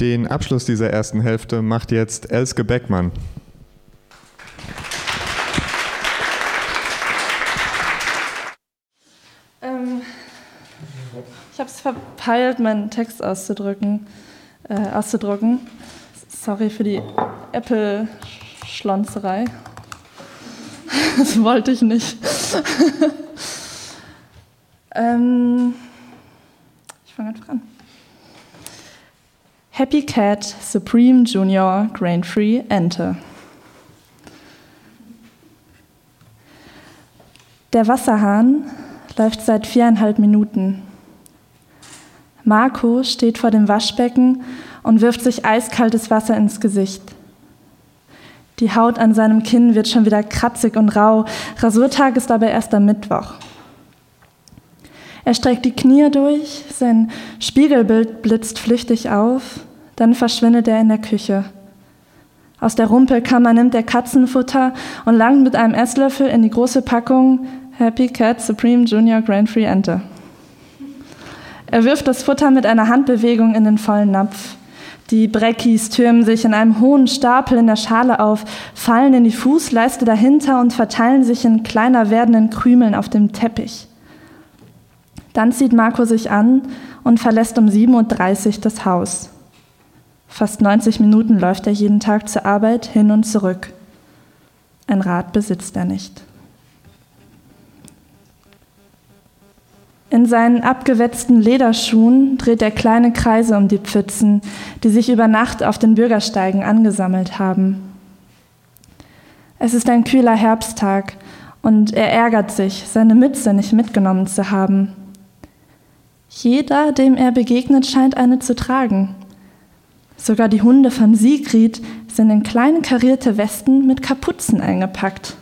Den Abschluss dieser ersten Hälfte macht jetzt Elske Beckmann. Ähm, ich habe es verpeilt, meinen Text auszudrücken, äh, auszudrucken. Sorry für die Apple-Schlonzerei. Das wollte ich nicht. ähm, ich fange einfach an. Happy Cat Supreme Junior Grain Free Ente. Der Wasserhahn läuft seit viereinhalb Minuten. Marco steht vor dem Waschbecken und wirft sich eiskaltes Wasser ins Gesicht. Die Haut an seinem Kinn wird schon wieder kratzig und rau. Rasurtag ist aber erst am Mittwoch. Er streckt die Knie durch, sein Spiegelbild blitzt flüchtig auf, dann verschwindet er in der Küche. Aus der Rumpelkammer nimmt er Katzenfutter und langt mit einem Esslöffel in die große Packung Happy Cat Supreme Junior Grand Free Ente. Er wirft das Futter mit einer Handbewegung in den vollen Napf. Die Breckis türmen sich in einem hohen Stapel in der Schale auf, fallen in die Fußleiste dahinter und verteilen sich in kleiner werdenden Krümeln auf dem Teppich. Dann zieht Marco sich an und verlässt um 7.30 Uhr das Haus. Fast 90 Minuten läuft er jeden Tag zur Arbeit hin und zurück. Ein Rad besitzt er nicht. In seinen abgewetzten Lederschuhen dreht er kleine Kreise um die Pfützen, die sich über Nacht auf den Bürgersteigen angesammelt haben. Es ist ein kühler Herbsttag und er ärgert sich, seine Mütze nicht mitgenommen zu haben. Jeder, dem er begegnet, scheint eine zu tragen. Sogar die Hunde von Sigrid sind in kleine karierte Westen mit Kapuzen eingepackt.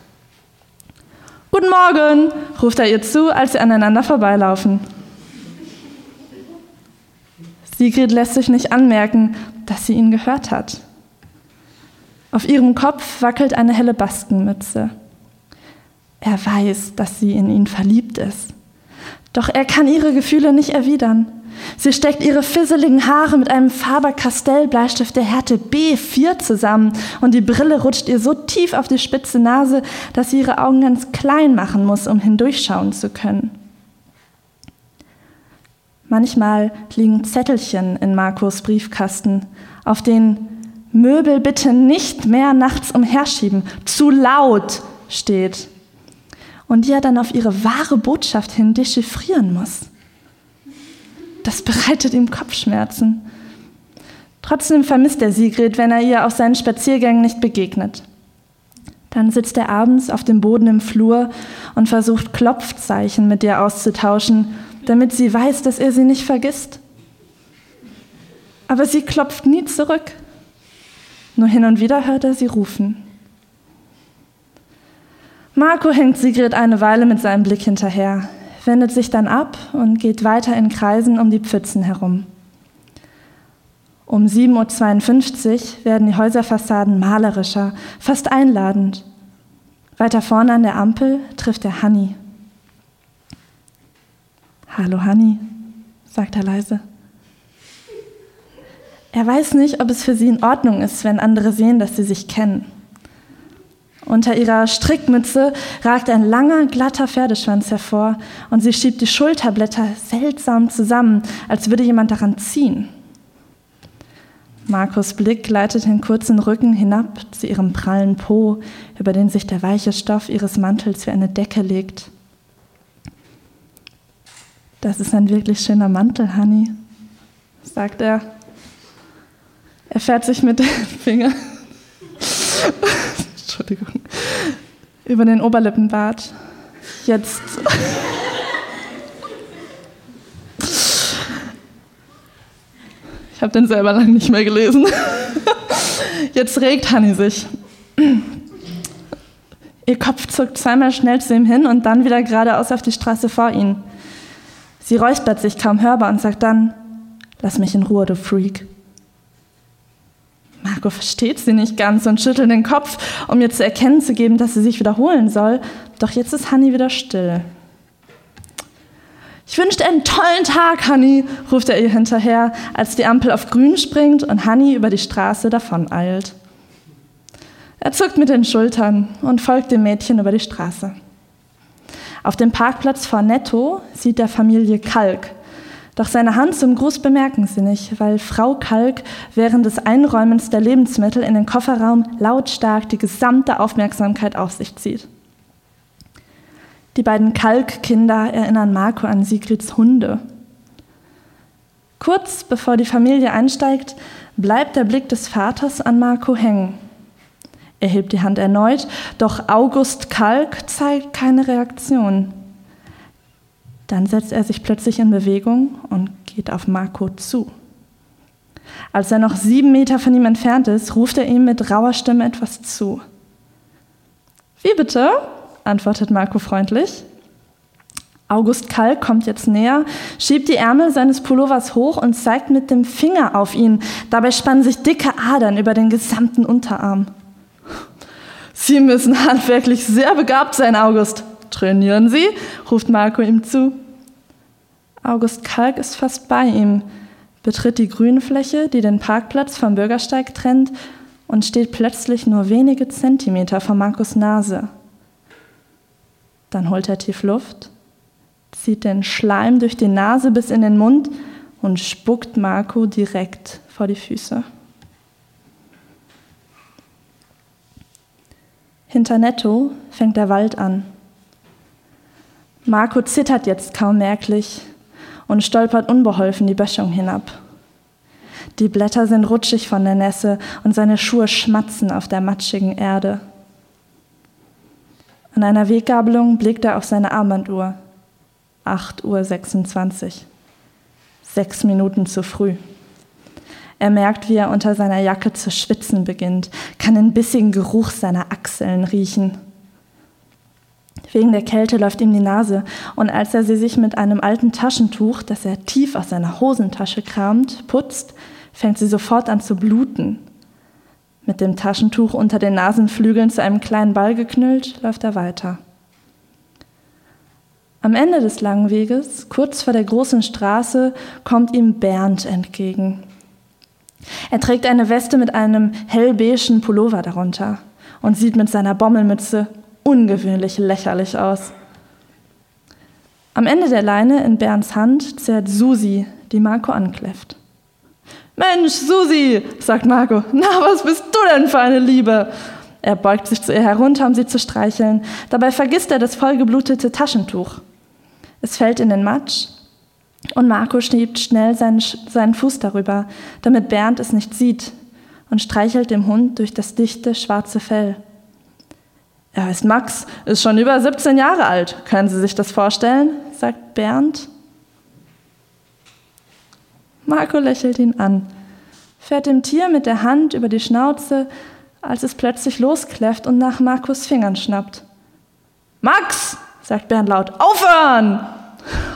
Guten Morgen, ruft er ihr zu, als sie aneinander vorbeilaufen. Sigrid lässt sich nicht anmerken, dass sie ihn gehört hat. Auf ihrem Kopf wackelt eine helle Baskenmütze. Er weiß, dass sie in ihn verliebt ist. Doch er kann ihre Gefühle nicht erwidern. Sie steckt ihre fisseligen Haare mit einem Faber-Castell-Bleistift der Härte B4 zusammen und die Brille rutscht ihr so tief auf die spitze Nase, dass sie ihre Augen ganz klein machen muss, um hindurchschauen zu können. Manchmal liegen Zettelchen in Marcos Briefkasten, auf denen Möbel bitte nicht mehr nachts umherschieben, zu laut steht. Und die er dann auf ihre wahre Botschaft hin dechiffrieren muss. Das bereitet ihm Kopfschmerzen. Trotzdem vermisst er Sigrid, wenn er ihr auf seinen Spaziergängen nicht begegnet. Dann sitzt er abends auf dem Boden im Flur und versucht Klopfzeichen mit ihr auszutauschen, damit sie weiß, dass er sie nicht vergisst. Aber sie klopft nie zurück. Nur hin und wieder hört er sie rufen. Marco hängt Sigrid eine Weile mit seinem Blick hinterher wendet sich dann ab und geht weiter in Kreisen um die Pfützen herum. Um 7.52 Uhr werden die Häuserfassaden malerischer, fast einladend. Weiter vorne an der Ampel trifft er Hanni. Hallo Hanni, sagt er leise. Er weiß nicht, ob es für sie in Ordnung ist, wenn andere sehen, dass sie sich kennen. Unter ihrer Strickmütze ragt ein langer, glatter Pferdeschwanz hervor und sie schiebt die Schulterblätter seltsam zusammen, als würde jemand daran ziehen. Markus Blick gleitet den kurzen Rücken hinab zu ihrem prallen Po, über den sich der weiche Stoff ihres Mantels wie eine Decke legt. Das ist ein wirklich schöner Mantel, Honey, sagt er. Er fährt sich mit dem Finger Entschuldigung, über den Oberlippenbart. Jetzt. Ich habe den selber lange nicht mehr gelesen. Jetzt regt Hanni sich. Ihr Kopf zuckt zweimal schnell zu ihm hin und dann wieder geradeaus auf die Straße vor ihn. Sie räuspert sich kaum hörbar und sagt dann: Lass mich in Ruhe, du Freak. Marco versteht sie nicht ganz und schüttelt den Kopf, um ihr zu erkennen zu geben, dass sie sich wiederholen soll. Doch jetzt ist Hanni wieder still. Ich wünsche dir einen tollen Tag, Honey, ruft er ihr hinterher, als die Ampel auf grün springt und Honey über die Straße davoneilt. Er zuckt mit den Schultern und folgt dem Mädchen über die Straße. Auf dem Parkplatz vor Netto sieht er Familie Kalk. Doch seine Hand zum Gruß bemerken sie nicht, weil Frau Kalk während des Einräumens der Lebensmittel in den Kofferraum lautstark die gesamte Aufmerksamkeit auf sich zieht. Die beiden Kalkkinder erinnern Marco an Sigrids Hunde. Kurz bevor die Familie einsteigt, bleibt der Blick des Vaters an Marco hängen. Er hebt die Hand erneut, doch August Kalk zeigt keine Reaktion. Dann setzt er sich plötzlich in Bewegung und geht auf Marco zu. Als er noch sieben Meter von ihm entfernt ist, ruft er ihm mit rauer Stimme etwas zu. Wie bitte? antwortet Marco freundlich. August Kalk kommt jetzt näher, schiebt die Ärmel seines Pullovers hoch und zeigt mit dem Finger auf ihn. Dabei spannen sich dicke Adern über den gesamten Unterarm. Sie müssen handwerklich sehr begabt sein, August. Trainieren Sie? ruft Marco ihm zu. August Kalk ist fast bei ihm, betritt die Grünfläche, die den Parkplatz vom Bürgersteig trennt, und steht plötzlich nur wenige Zentimeter vor Marcos Nase. Dann holt er tief Luft, zieht den Schleim durch die Nase bis in den Mund und spuckt Marco direkt vor die Füße. Hinter Netto fängt der Wald an. Marco zittert jetzt kaum merklich und stolpert unbeholfen die Böschung hinab. Die Blätter sind rutschig von der Nässe und seine Schuhe schmatzen auf der matschigen Erde. An einer Weggabelung blickt er auf seine Armbanduhr. 8.26 Uhr. Sechs Minuten zu früh. Er merkt, wie er unter seiner Jacke zu schwitzen beginnt, kann den bissigen Geruch seiner Achseln riechen. Wegen der Kälte läuft ihm die Nase, und als er sie sich mit einem alten Taschentuch, das er tief aus seiner Hosentasche kramt, putzt, fängt sie sofort an zu bluten. Mit dem Taschentuch unter den Nasenflügeln zu einem kleinen Ball geknüllt, läuft er weiter. Am Ende des langen Weges, kurz vor der großen Straße, kommt ihm Bernd entgegen. Er trägt eine Weste mit einem hellbeigen Pullover darunter und sieht mit seiner Bommelmütze ungewöhnlich lächerlich aus. Am Ende der Leine in Bernds Hand zerrt Susi, die Marco ankläfft. Mensch, Susi, sagt Marco, na, was bist du denn für eine Liebe? Er beugt sich zu ihr herunter, um sie zu streicheln. Dabei vergisst er das vollgeblutete Taschentuch. Es fällt in den Matsch und Marco schiebt schnell seinen, seinen Fuß darüber, damit Bernd es nicht sieht und streichelt dem Hund durch das dichte, schwarze Fell. Er heißt Max, ist schon über 17 Jahre alt. Können Sie sich das vorstellen? sagt Bernd. Marco lächelt ihn an, fährt dem Tier mit der Hand über die Schnauze, als es plötzlich loskläfft und nach Marcos Fingern schnappt. Max, sagt Bernd laut, aufhören!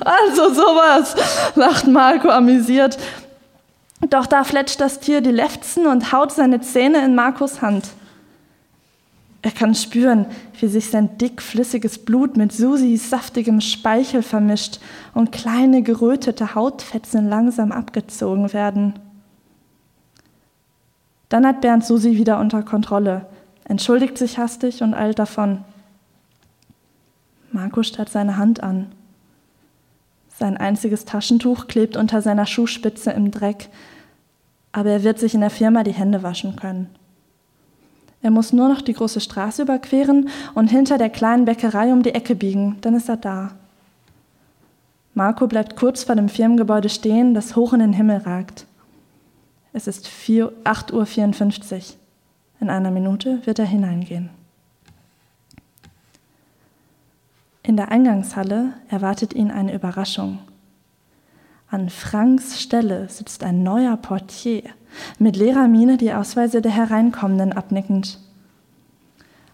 Also sowas, lacht Marco amüsiert. Doch da fletscht das Tier die Lefzen und haut seine Zähne in Marcos Hand. Er kann spüren, wie sich sein dickflüssiges Blut mit Susis saftigem Speichel vermischt und kleine gerötete Hautfetzen langsam abgezogen werden. Dann hat Bernd Susi wieder unter Kontrolle, entschuldigt sich hastig und eilt davon. Marco starrt seine Hand an. Sein einziges Taschentuch klebt unter seiner Schuhspitze im Dreck, aber er wird sich in der Firma die Hände waschen können. Er muss nur noch die große Straße überqueren und hinter der kleinen Bäckerei um die Ecke biegen, dann ist er da. Marco bleibt kurz vor dem Firmengebäude stehen, das hoch in den Himmel ragt. Es ist 8.54 Uhr. In einer Minute wird er hineingehen. In der Eingangshalle erwartet ihn eine Überraschung. An Franks Stelle sitzt ein neuer Portier, mit leerer Miene die Ausweise der Hereinkommenden abnickend.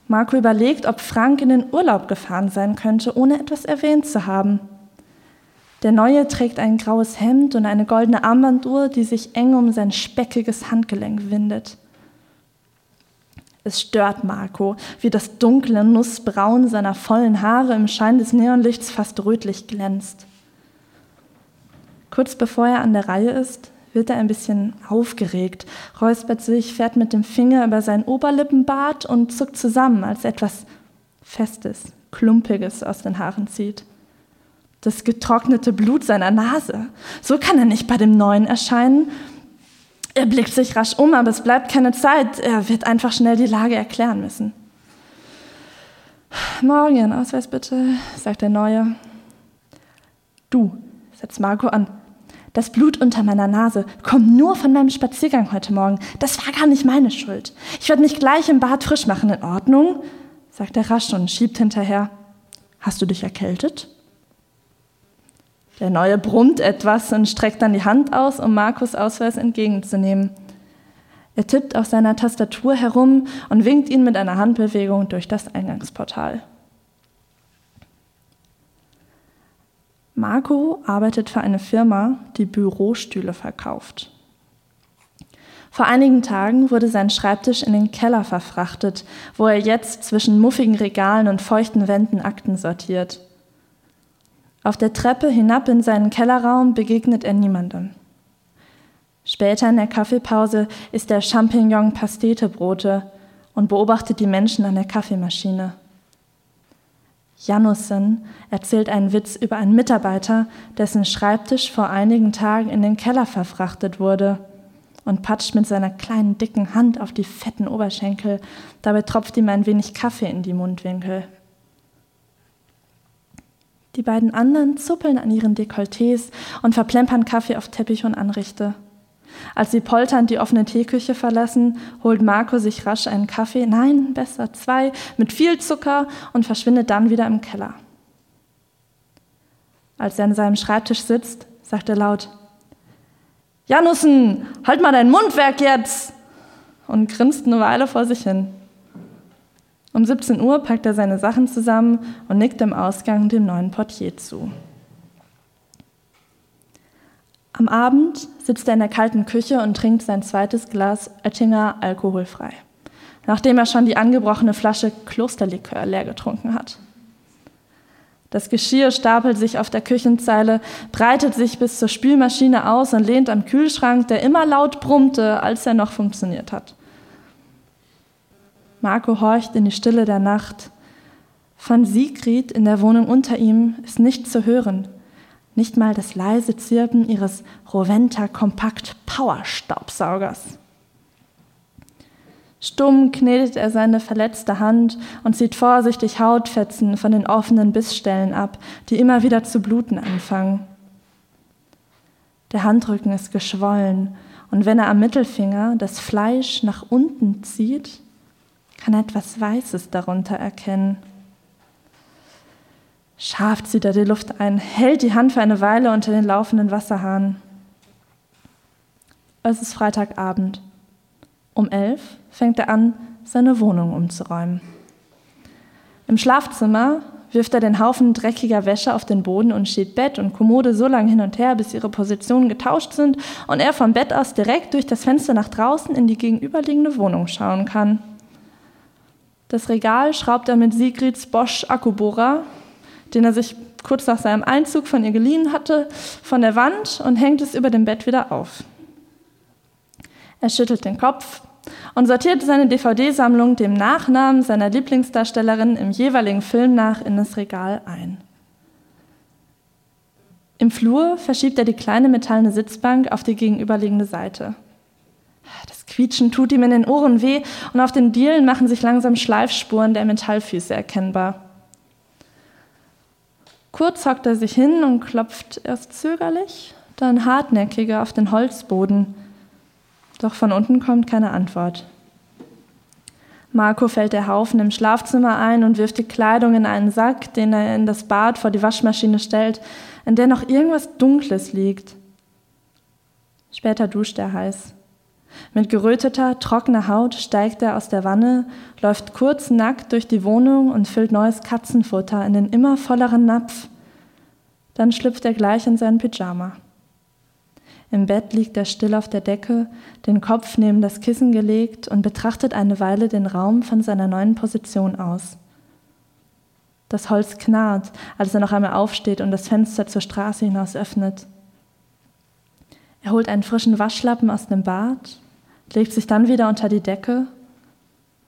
Marco überlegt, ob Frank in den Urlaub gefahren sein könnte, ohne etwas erwähnt zu haben. Der Neue trägt ein graues Hemd und eine goldene Armbanduhr, die sich eng um sein speckiges Handgelenk windet. Es stört Marco, wie das dunkle Nussbraun seiner vollen Haare im Schein des Neonlichts fast rötlich glänzt. Kurz bevor er an der Reihe ist, wird er ein bisschen aufgeregt, räuspert sich, fährt mit dem Finger über sein Oberlippenbart und zuckt zusammen, als etwas Festes, Klumpiges aus den Haaren zieht. Das getrocknete Blut seiner Nase. So kann er nicht bei dem Neuen erscheinen. Er blickt sich rasch um, aber es bleibt keine Zeit. Er wird einfach schnell die Lage erklären müssen. Morgen Ausweis bitte, sagt der Neue. Du, setzt Marco an. Das Blut unter meiner Nase kommt nur von meinem Spaziergang heute Morgen. Das war gar nicht meine Schuld. Ich werde mich gleich im Bad frisch machen. In Ordnung? sagt er rasch und schiebt hinterher. Hast du dich erkältet? Der Neue brummt etwas und streckt dann die Hand aus, um Markus Ausweis entgegenzunehmen. Er tippt auf seiner Tastatur herum und winkt ihn mit einer Handbewegung durch das Eingangsportal. Marco arbeitet für eine Firma, die Bürostühle verkauft. Vor einigen Tagen wurde sein Schreibtisch in den Keller verfrachtet, wo er jetzt zwischen muffigen Regalen und feuchten Wänden Akten sortiert. Auf der Treppe hinab in seinen Kellerraum begegnet er niemandem. Später in der Kaffeepause isst er Champignon-Pastete-Brote und beobachtet die Menschen an der Kaffeemaschine. Janussen erzählt einen Witz über einen Mitarbeiter, dessen Schreibtisch vor einigen Tagen in den Keller verfrachtet wurde und patscht mit seiner kleinen dicken Hand auf die fetten Oberschenkel. Dabei tropft ihm ein wenig Kaffee in die Mundwinkel. Die beiden anderen zuppeln an ihren Dekolletés und verplempern Kaffee auf Teppich und Anrichte. Als sie polternd die offene Teeküche verlassen, holt Marco sich rasch einen Kaffee, nein, besser zwei, mit viel Zucker und verschwindet dann wieder im Keller. Als er an seinem Schreibtisch sitzt, sagt er laut, Janussen, halt mal dein Mundwerk jetzt! und grinst eine Weile vor sich hin. Um 17 Uhr packt er seine Sachen zusammen und nickt im Ausgang dem neuen Portier zu. Am Abend sitzt er in der kalten Küche und trinkt sein zweites Glas Oettinger alkoholfrei, nachdem er schon die angebrochene Flasche Klosterlikör leer getrunken hat. Das Geschirr stapelt sich auf der Küchenzeile, breitet sich bis zur Spülmaschine aus und lehnt am Kühlschrank, der immer laut brummte, als er noch funktioniert hat. Marco horcht in die Stille der Nacht. Von Sigrid in der Wohnung unter ihm ist nichts zu hören. Nicht mal das leise Zirpen ihres Roventa Kompakt Power Staubsaugers. Stumm knetet er seine verletzte Hand und zieht vorsichtig Hautfetzen von den offenen Bissstellen ab, die immer wieder zu bluten anfangen. Der Handrücken ist geschwollen und wenn er am Mittelfinger das Fleisch nach unten zieht, kann er etwas Weißes darunter erkennen. Scharf zieht er die Luft ein, hält die Hand für eine Weile unter den laufenden Wasserhahn. Es ist Freitagabend. Um elf fängt er an, seine Wohnung umzuräumen. Im Schlafzimmer wirft er den Haufen dreckiger Wäsche auf den Boden und schiebt Bett und Kommode so lange hin und her, bis ihre Positionen getauscht sind und er vom Bett aus direkt durch das Fenster nach draußen in die gegenüberliegende Wohnung schauen kann. Das Regal schraubt er mit Sigrids Bosch Akkubohrer, den er sich kurz nach seinem Einzug von ihr geliehen hatte, von der Wand und hängt es über dem Bett wieder auf. Er schüttelt den Kopf und sortiert seine DVD-Sammlung dem Nachnamen seiner Lieblingsdarstellerin im jeweiligen Film nach in das Regal ein. Im Flur verschiebt er die kleine metallene Sitzbank auf die gegenüberliegende Seite. Das Quietschen tut ihm in den Ohren weh und auf den Dielen machen sich langsam Schleifspuren der Metallfüße erkennbar. Kurz hockt er sich hin und klopft erst zögerlich, dann hartnäckiger auf den Holzboden. Doch von unten kommt keine Antwort. Marco fällt der Haufen im Schlafzimmer ein und wirft die Kleidung in einen Sack, den er in das Bad vor die Waschmaschine stellt, in der noch irgendwas Dunkles liegt. Später duscht er heiß. Mit geröteter, trockener Haut steigt er aus der Wanne, läuft kurz nackt durch die Wohnung und füllt neues Katzenfutter in den immer volleren Napf. Dann schlüpft er gleich in seinen Pyjama. Im Bett liegt er still auf der Decke, den Kopf neben das Kissen gelegt und betrachtet eine Weile den Raum von seiner neuen Position aus. Das Holz knarrt, als er noch einmal aufsteht und das Fenster zur Straße hinaus öffnet. Er holt einen frischen Waschlappen aus dem Bad, legt sich dann wieder unter die Decke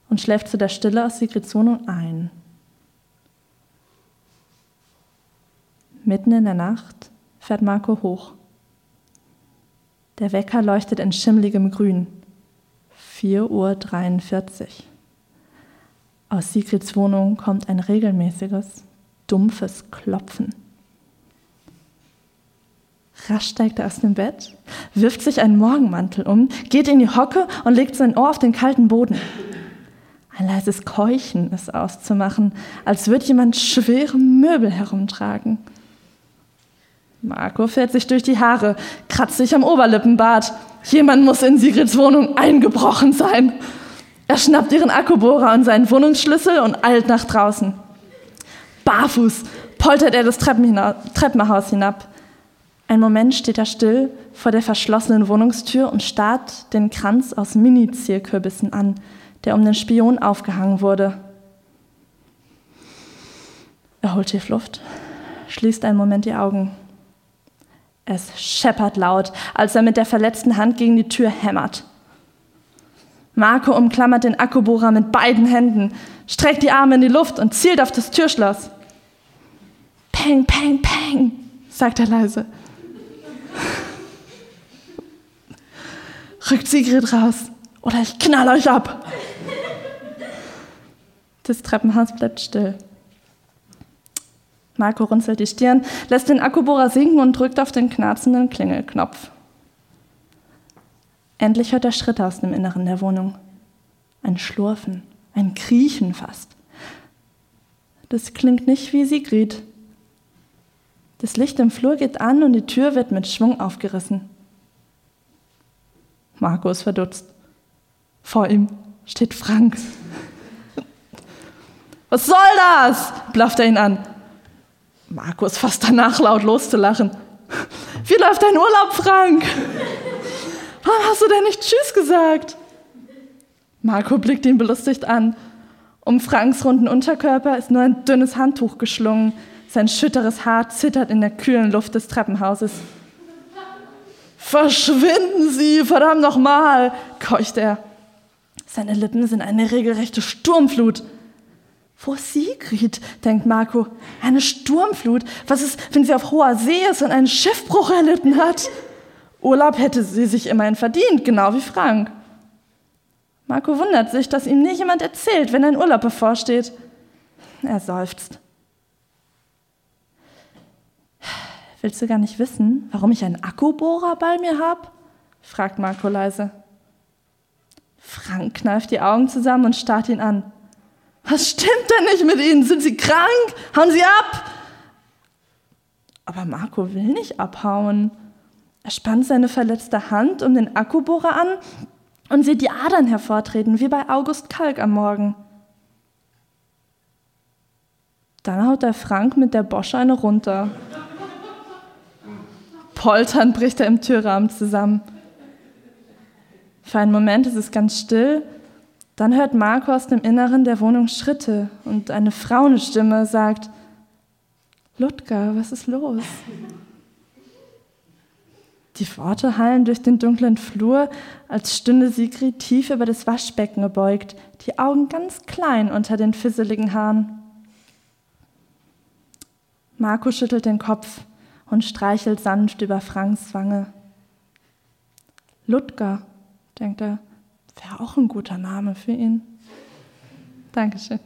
und schläft zu der Stille aus Sigrids Wohnung ein. Mitten in der Nacht fährt Marco hoch. Der Wecker leuchtet in schimmligem Grün. 4.43 Uhr. Aus Sigrids Wohnung kommt ein regelmäßiges, dumpfes Klopfen. Rasch steigt er aus dem Bett, wirft sich einen Morgenmantel um, geht in die Hocke und legt sein Ohr auf den kalten Boden. Ein leises Keuchen ist auszumachen, als würde jemand schwere Möbel herumtragen. Marco fährt sich durch die Haare, kratzt sich am Oberlippenbart. Jemand muss in Sigrids Wohnung eingebrochen sein. Er schnappt ihren Akkubohrer und seinen Wohnungsschlüssel und eilt nach draußen. Barfuß poltert er das Treppenhaus hinab. Ein Moment steht er still vor der verschlossenen Wohnungstür und starrt den Kranz aus Mini-Zierkürbissen an, der um den Spion aufgehangen wurde. Er holt tief Luft, schließt einen Moment die Augen. Es scheppert laut, als er mit der verletzten Hand gegen die Tür hämmert. Marco umklammert den Akkubohrer mit beiden Händen, streckt die Arme in die Luft und zielt auf das Türschloss. Peng, peng, peng, sagt er leise. Rückt Sigrid raus oder ich knall euch ab. Das Treppenhaus bleibt still. Marco runzelt die Stirn, lässt den Akkubohrer sinken und drückt auf den knarzenden Klingelknopf. Endlich hört er Schritte aus dem Inneren der Wohnung. Ein Schlurfen, ein Kriechen fast. Das klingt nicht wie Sigrid. Das Licht im Flur geht an und die Tür wird mit Schwung aufgerissen. Marco ist verdutzt. Vor ihm steht Frank. Was soll das? blafft er ihn an. Markus fast danach laut loszulachen. Wie läuft dein Urlaub, Frank? Warum hast du denn nicht Tschüss gesagt? Marco blickt ihn belustigt an. Um Franks runden Unterkörper ist nur ein dünnes Handtuch geschlungen. Sein schütteres Haar zittert in der kühlen Luft des Treppenhauses. Verschwinden Sie, verdammt nochmal, keucht er. Seine Lippen sind eine regelrechte Sturmflut. Wo ist Sigrid? denkt Marco. Eine Sturmflut? Was ist, wenn sie auf hoher See ist und einen Schiffbruch erlitten hat? Urlaub hätte sie sich immerhin verdient, genau wie Frank. Marco wundert sich, dass ihm nie jemand erzählt, wenn ein Urlaub bevorsteht. Er seufzt. Willst du gar nicht wissen, warum ich einen Akkubohrer bei mir habe? fragt Marco leise. Frank kneift die Augen zusammen und starrt ihn an. Was stimmt denn nicht mit Ihnen? Sind Sie krank? Hauen Sie ab! Aber Marco will nicht abhauen. Er spannt seine verletzte Hand um den Akkubohrer an und sieht die Adern hervortreten, wie bei August Kalk am Morgen. Dann haut der Frank mit der Bosche eine runter. Polternd bricht er im Türrahmen zusammen. Für einen Moment ist es ganz still dann hört Marco aus dem Inneren der Wohnung Schritte und eine Frauenstimme sagt, Ludger, was ist los? Die Worte hallen durch den dunklen Flur, als stünde Sigrid tief über das Waschbecken gebeugt, die Augen ganz klein unter den fisseligen Haaren. Marco schüttelt den Kopf und streichelt sanft über Franks Wange. Ludger, denkt er, Wäre auch ein guter Name für ihn. Dankeschön.